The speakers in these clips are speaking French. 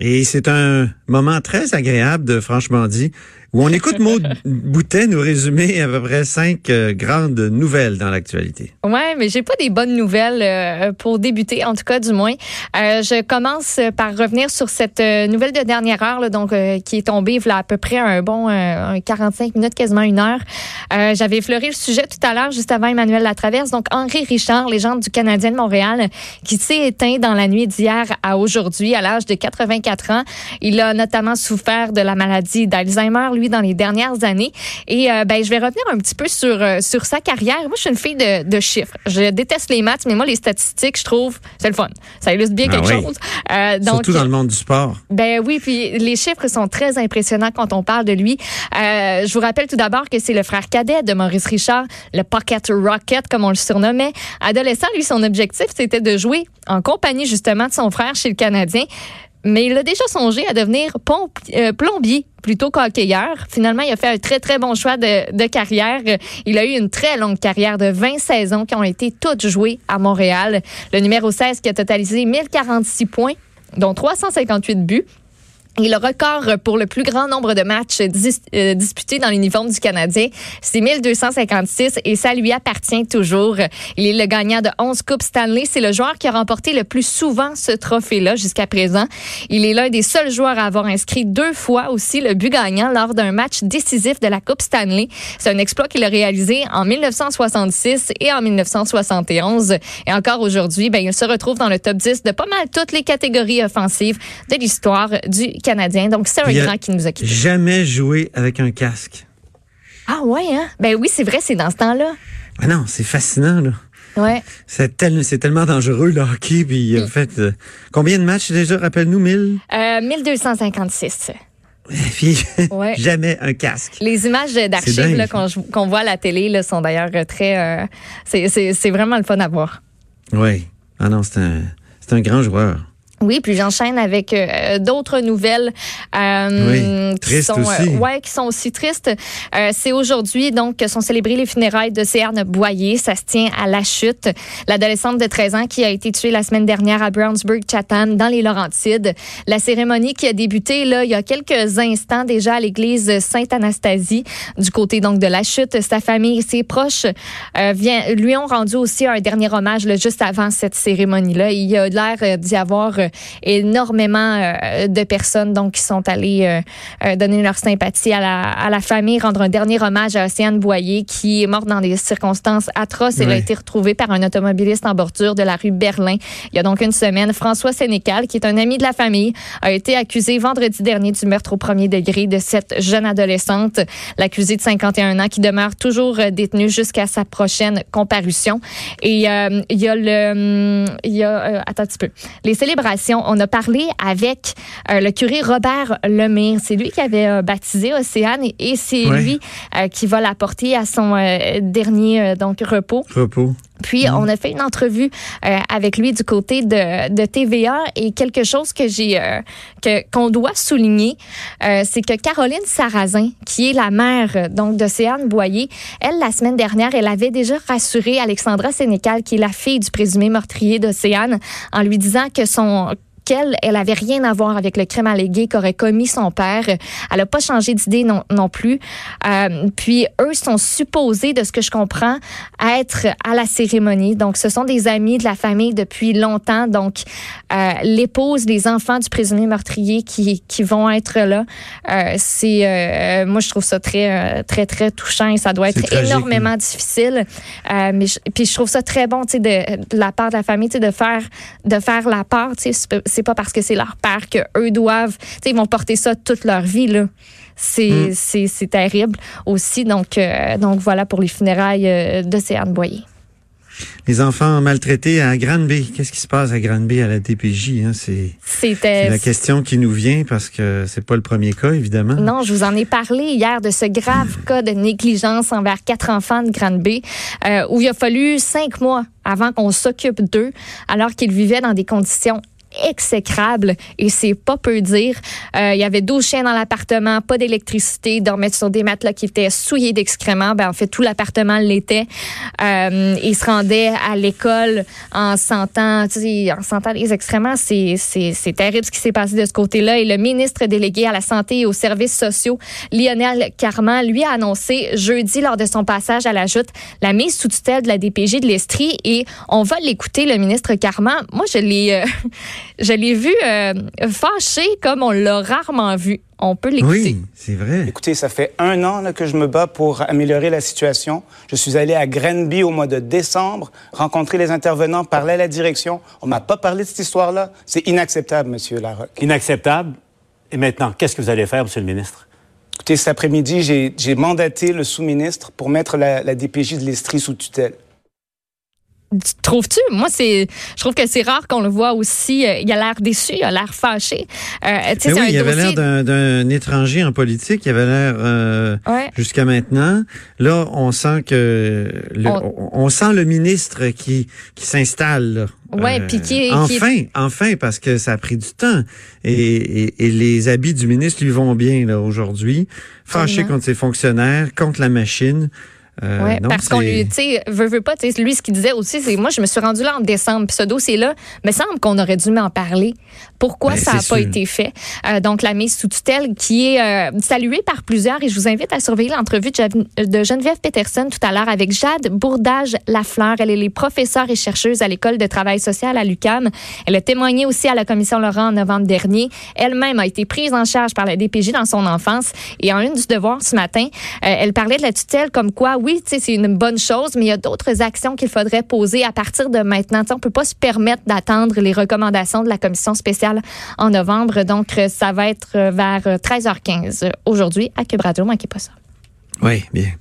Et c'est un moment très agréable de franchement dit où on écoute Maud Boutet nous résumer à peu près cinq euh, grandes nouvelles dans l'actualité. Ouais, mais j'ai pas des bonnes nouvelles euh, pour débuter, en tout cas du moins. Euh, je commence par revenir sur cette nouvelle de dernière heure, donc qui est tombée à peu près un bon 45 minutes, quasiment une heure. J'avais effleuré le sujet tout à l'heure, juste avant Emmanuel Latraverse. Donc Henri Richard, légende du Canadien de Montréal, qui s'est éteint dans la nuit d'hier à aujourd'hui, à l'âge de 84 ans. Il a notamment souffert de la maladie d'Alzheimer lui dans les dernières années. Et euh, ben je vais revenir un petit peu sur euh, sur sa carrière. Moi, je suis une fille de, de, chiffres. Je déteste les maths, mais moi les statistiques, je trouve, c'est le fun. Ça illustre bien ah quelque chose. Euh, donc, Surtout dans le monde du sport. Ben oui, puis les chiffres sont très impressionnants quand on parle de lui. Euh, je vous rappelle tout d'abord que c'est le frère cadet de Maurice Richard, le Pocket Rocket comme on le surnommait. Adolescent, lui, son objectif c'était de jouer en compagnie justement de son frère chez le Canadien mais il a déjà songé à devenir euh, plombier plutôt qu'hockeyeur. Finalement, il a fait un très, très bon choix de, carrière. Il a eu une très longue carrière de 20 saisons qui ont été toutes jouées à Montréal. Le numéro 16 qui a totalisé 1046 points, dont 358 buts. Et le record pour le plus grand nombre de matchs euh, disputés dans l'uniforme du Canadien, c'est 1256 et ça lui appartient toujours. Il est le gagnant de 11 Coupes Stanley. C'est le joueur qui a remporté le plus souvent ce trophée-là jusqu'à présent. Il est l'un des seuls joueurs à avoir inscrit deux fois aussi le but gagnant lors d'un match décisif de la Coupe Stanley. C'est un exploit qu'il a réalisé en 1966 et en 1971. Et encore aujourd'hui, ben, il se retrouve dans le top 10 de pas mal toutes les catégories offensives de l'histoire du Canadien canadien. Donc, c'est un grand qui nous a quittés. Jamais joué avec un casque. Ah ouais, hein? Ben oui, c'est vrai, c'est dans ce temps-là. Ah non, c'est fascinant, là. Ouais. C'est, tellement dangereux, le hockey. Puis, en fait, euh, combien de matchs déjà? Rappelle-nous, 1000? Euh, 1256. Puis, jamais un casque. Les images d'archives qu'on, voit à la télé là, sont d'ailleurs très. Euh, c'est, vraiment le fun à voir. Oui. Ah non, c'est un, c'est un grand joueur. Oui, puis j'enchaîne avec euh, d'autres nouvelles euh, qui sont aussi. Euh, ouais, qui sont aussi tristes. Euh, c'est aujourd'hui donc que sont célébrées les funérailles de Cerne Boyer. Ça se tient à La Chute, l'adolescente de 13 ans qui a été tuée la semaine dernière à Brownsburg, Chatham, dans les Laurentides. La cérémonie qui a débuté là il y a quelques instants déjà à l'église Sainte-Anastasie du côté donc de La Chute. Sa famille et ses proches vient, lui ont rendu aussi un dernier hommage là, juste avant cette cérémonie là. Il a l'air d'y avoir énormément euh, de personnes donc qui sont allées euh, euh, donner leur sympathie à la, à la famille, rendre un dernier hommage à Océane Boyer qui est morte dans des circonstances atroces. Elle a été retrouvée par un automobiliste en bordure de la rue Berlin. Il y a donc une semaine, François Sénécal, qui est un ami de la famille, a été accusé vendredi dernier du meurtre au premier degré de cette jeune adolescente. L'accusé de 51 ans qui demeure toujours détenu jusqu'à sa prochaine comparution. Et il y a le, il y a, attends un petit peu, les célébrations on a parlé avec euh, le curé Robert Lemire. C'est lui qui avait euh, baptisé Océane et, c'est lui euh, qui va la porter à son dernier donc repos. Repos. Puis mm. on a fait une entrevue avec lui du côté de, de TVA et quelque chose que j'ai que qu'on doit souligner, c'est que Caroline Sarrazin, qui est la mère donc d'Océane Boyer, elle la semaine dernière, elle avait déjà rassuré Alexandra Sénécal, qui est la fille du présumé meurtrier d'Océane, en lui disant que son qu'elle, elle avait rien à voir avec le crime allégué qu'aurait commis son père. Elle n'a pas changé d'idée non, non plus. Euh, puis eux sont supposés, de ce que je comprends, être à la cérémonie. Donc, ce sont des amis de la famille depuis longtemps. Donc, euh, l'épouse, les enfants du présumé meurtrier qui, qui vont être là. Euh, c'est, moi, je trouve ça très, très, très touchant et ça doit être énormément difficile. Mais puis je trouve ça très bon, tu sais, de, de, la part de la famille, tu sais, de faire, de faire la part, tu sais, c'est pas parce que c'est leur père que eux doivent, ils vont porter ça toute leur vie là. C'est mm. c'est terrible aussi. Donc euh, donc voilà pour les funérailles euh, de Céane Boyer. les enfants maltraités à Granby. Qu'est-ce qui se passe à Granby à la DPJ? Hein? C'est la question qui nous vient parce que c'est pas le premier cas, évidemment. Non, je vous en ai parlé hier de ce grave cas de négligence envers quatre enfants de Granby, euh, où il a fallu cinq mois avant qu'on s'occupe d'eux, alors qu'ils vivaient dans des conditions exécrable et c'est pas peu dire. Euh, il y avait 12 chiens dans l'appartement, pas d'électricité, dormaient sur des matelas qui étaient souillés d'excréments. Ben, en fait, tout l'appartement l'était. Euh, ils se rendaient à l'école en sentant, en sentant les excréments. C'est, c'est, c'est terrible ce qui s'est passé de ce côté-là. Et le ministre délégué à la santé et aux services sociaux, Lionel Carman, lui a annoncé jeudi lors de son passage à la joute la mise sous tutelle de la DPJ de l'Estrie et on va l'écouter, le ministre Carman. Moi, je l'ai, euh, je l'ai vu euh, fâché comme on l'a rarement vu. On peut l'écouter. Oui, c'est vrai. Écoutez, ça fait un an là, que je me bats pour améliorer la situation. Je suis allé à Granby au mois de décembre, rencontrer les intervenants, parler à la direction. On m'a pas parlé de cette histoire-là. C'est inacceptable, Monsieur Larocque. Inacceptable. Et maintenant, qu'est-ce que vous allez faire, Monsieur le ministre? Écoutez, cet après-midi, j'ai- j'ai mandaté le sous-ministre pour mettre la, la DPJ de l'Estrie sous tutelle. Tu- Trouves-tu? Moi, c'est, je trouve que c'est rare qu'on le voit aussi. euh, il a l'air déçu, il a l'air fâché. Euh, c'est oui, un il avait dossier- l'air d'un, d'un étranger en politique. Il avait l'air euh, Ouais. jusqu'à maintenant. Là, on sent que le, On- sent le ministre qui qui s'installe. là. Euh, Ouais, puis qui- qui- enfin, enfin, parce que ça a pris du temps et, et, et les habits du ministre lui vont bien là aujourd'hui. Fâché contre ses fonctionnaires, contre la machine. Euh, Ouais, non, parce qu'on lui, tu sais, veut, veut pas, tu sais, lui, ce qu'il disait aussi, c'est moi, je me suis rendu là en décembre, puis ce dossier-là, me semble qu'on aurait dû m'en parler. Pourquoi Ben, ça n'a pas été fait? Euh, donc, la mise sous tutelle qui est euh, saluée par plusieurs, et je vous invite à surveiller l'entrevue de, Geneviève Peterson tout à l'heure avec Jade Bourdage-Lafleur. Elle est les professeure et chercheuse à l'École de travail social à l'UCAM. Elle a témoigné aussi à la Commission Laurent en novembre dernier. Elle-même a été prise en charge par la DPJ dans son enfance. Et en une du devoir ce matin, euh, elle parlait de la tutelle comme quoi, oui, sais, c'est une bonne chose, mais il y a d'autres actions qu'il faudrait poser à partir de maintenant. On peut pas se permettre d'attendre les recommandations de la commission spéciale en novembre. Donc, euh, ça va être euh, vers euh, 13h15 aujourd'hui à Cube Radio. Manquez pas ça. Oui, bien.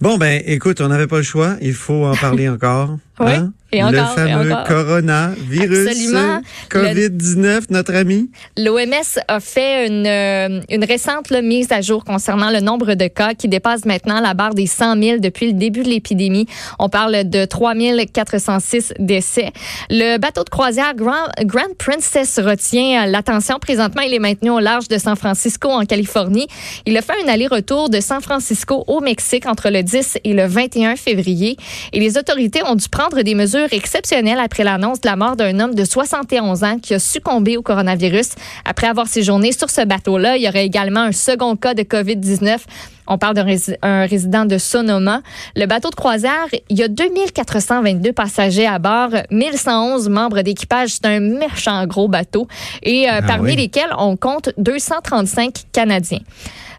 Bon, ben, écoute, on n'avait pas le choix. Il faut en parler encore. Oui, Hein? et le et fameux encore. coronavirus, Absolument. COVID-19, notre ami. L'OMS a fait une, euh, une récente là, mise à jour concernant le nombre de cas qui dépasse maintenant la barre des 100 000 depuis le début de l'épidémie. On parle de 3 406 décès. Le bateau de croisière Grand, Grand Princess retient l'attention. Présentement, il est maintenu au large de San Francisco, en Californie. Il a fait un aller-retour de San Francisco au Mexique entre le 10 et le 21 février. Et les autorités ont dû prendre des mesures exceptionnelles après l'annonce de la mort d'un homme de 71 ans qui a succombé au coronavirus après avoir séjourné sur ce bateau-là. Il y aurait également un second cas de COVID-19. On parle d'un rési- un résident de Sonoma. Le bateau de croisière, il y a 2422 passagers à bord, 1111 membres d'équipage. C'est un méchant gros bateau. Et euh, Ah parmi oui. lesquels on compte 235 Canadiens.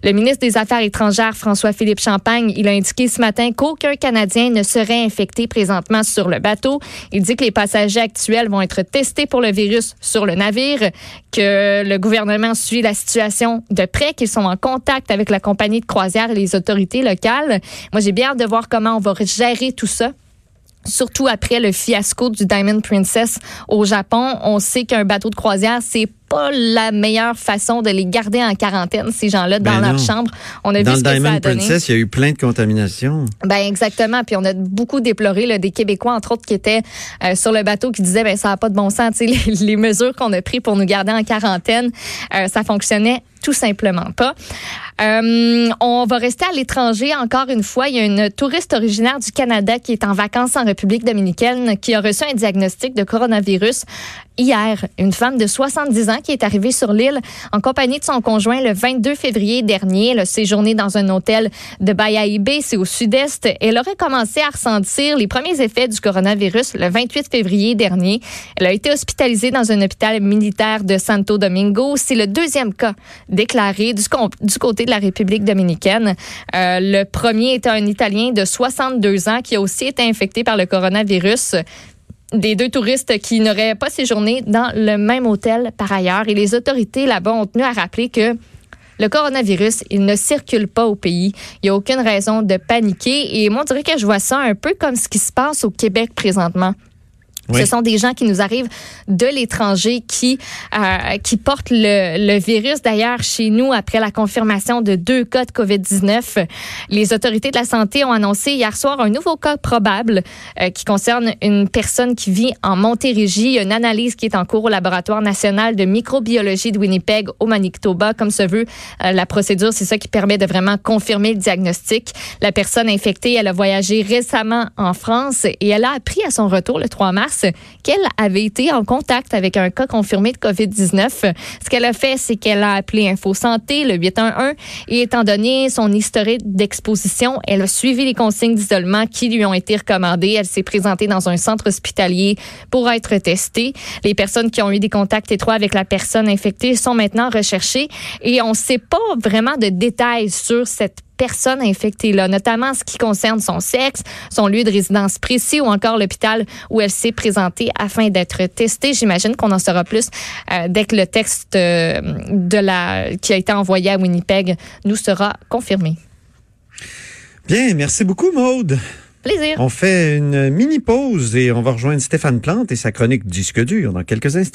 Le ministre des Affaires étrangères, François-Philippe Champagne, il a indiqué ce matin qu'aucun Canadien ne serait infecté présentement sur le bateau. Il dit que les passagers actuels vont être testés pour le virus sur le navire, que le gouvernement suit la situation de près, qu'ils sont en contact avec la compagnie de croisière les autorités locales. Moi, j'ai bien hâte de voir comment on va gérer tout ça. Surtout après le fiasco du Diamond Princess au Japon, on sait qu'un bateau de croisière, c'est pas la meilleure façon de les garder en quarantaine, ces gens-là, dans Ben leur non. chambre. On a Dans vu ce que ça a Diamond donné. Princess, il y a eu plein de contaminations. Ben exactement. Puis on a beaucoup déploré là, des Québécois, entre autres, qui étaient euh, sur le bateau, qui disaient ben ça n'a pas de bon sens. Les, les mesures qu'on a prises pour nous garder en quarantaine, euh, ça fonctionnait tout simplement pas. Euh, on va rester à l'étranger encore une fois. Il y a une touriste originaire du Canada qui est en vacances en République dominicaine qui a reçu un diagnostic de coronavirus hier. Une femme de 70 ans qui est arrivée sur l'île en compagnie de son conjoint le 22 février dernier. Elle a séjourné dans un hôtel de Bayahibe, c'est au sud-est. Elle aurait commencé à ressentir les premiers effets du coronavirus le 28 février dernier. Elle a été hospitalisée dans un hôpital militaire de Santo Domingo. C'est le deuxième cas déclaré du côté de la République dominicaine. Euh, le premier était un Italien de 62 ans qui a aussi été infecté par le coronavirus des deux touristes qui n'auraient pas séjourné dans le même hôtel par ailleurs. Et les autorités là-bas ont tenu à rappeler que le coronavirus, il ne circule pas au pays. Il n'y a aucune raison de paniquer. Et moi, on dirait que je vois ça un peu comme ce qui se passe au Québec présentement. Ce sont des gens qui nous arrivent de l'étranger qui euh, qui portent le, le virus. D'ailleurs, chez nous, après la confirmation de deux cas de COVID-19, les autorités de la santé ont annoncé hier soir un nouveau cas probable euh, qui concerne une personne qui vit en Montérégie. Une analyse qui est en cours au laboratoire national de microbiologie de Winnipeg au Manitoba. Comme se veut euh, la procédure, c'est ça qui permet de vraiment confirmer le diagnostic. La personne infectée, elle a voyagé récemment en France et elle a appris à son retour le 3 mars qu'elle avait été en contact avec un cas confirmé de COVID-19. Ce qu'elle a fait, c'est qu'elle a appelé Info Santé, le 811, et étant donné son historique d'exposition, elle a suivi les consignes d'isolement qui lui ont été recommandées. Elle s'est présentée dans un centre hospitalier pour être testée. Les personnes qui ont eu des contacts étroits avec la personne infectée sont maintenant recherchées et on ne sait pas vraiment de détails sur cette personne infectée là, notamment en ce qui concerne son sexe, son lieu de résidence précis ou encore l'hôpital où elle s'est présentée afin d'être testée. J'imagine qu'on en saura plus euh, dès que le texte euh, de la qui a été envoyé à Winnipeg nous sera confirmé. Bien, merci beaucoup, Maude. Plaisir. On fait une mini pause et on va rejoindre Stéphane Plante et sa chronique Disque dur dans quelques instants.